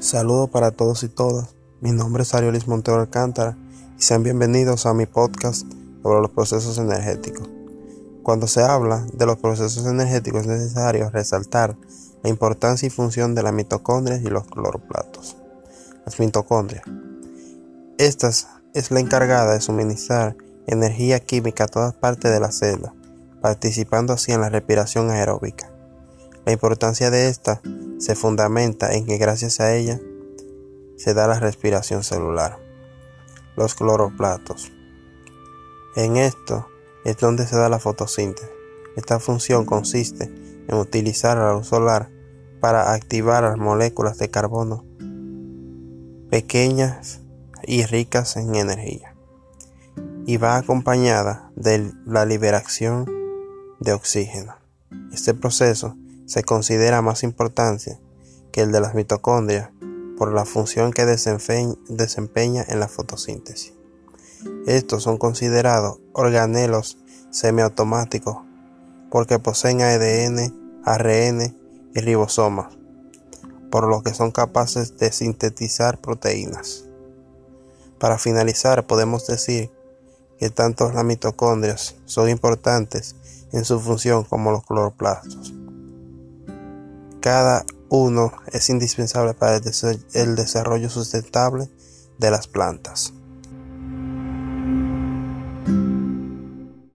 Saludos para todos y todas. Mi nombre es Ariolis Montero Alcántara y sean bienvenidos a mi podcast sobre los procesos energéticos. Cuando se habla de los procesos energéticos es necesario resaltar la importancia y función de las mitocondrias y los cloroplastos. Las mitocondrias. Estas es la encargada de suministrar energía química a todas partes de la célula, participando así en la respiración aeróbica. La importancia de esta se fundamenta en que gracias a ella se da la respiración celular. Los cloroplastos. En esto es donde se da la fotosíntesis. Esta función consiste en utilizar la luz solar para activar las moléculas de carbono pequeñas y ricas en energía y va acompañada de la liberación de oxígeno. Este proceso se considera más importante que el de las mitocondrias por la función que desempeña en la fotosíntesis. Estos son considerados organelos semiautomáticos porque poseen ADN, ARN y ribosomas, por lo que son capaces de sintetizar proteínas. Para finalizar, podemos decir que tanto las mitocondrias son importantes en su función como los cloroplastos. Cada uno es indispensable para el desarrollo sustentable de las plantas.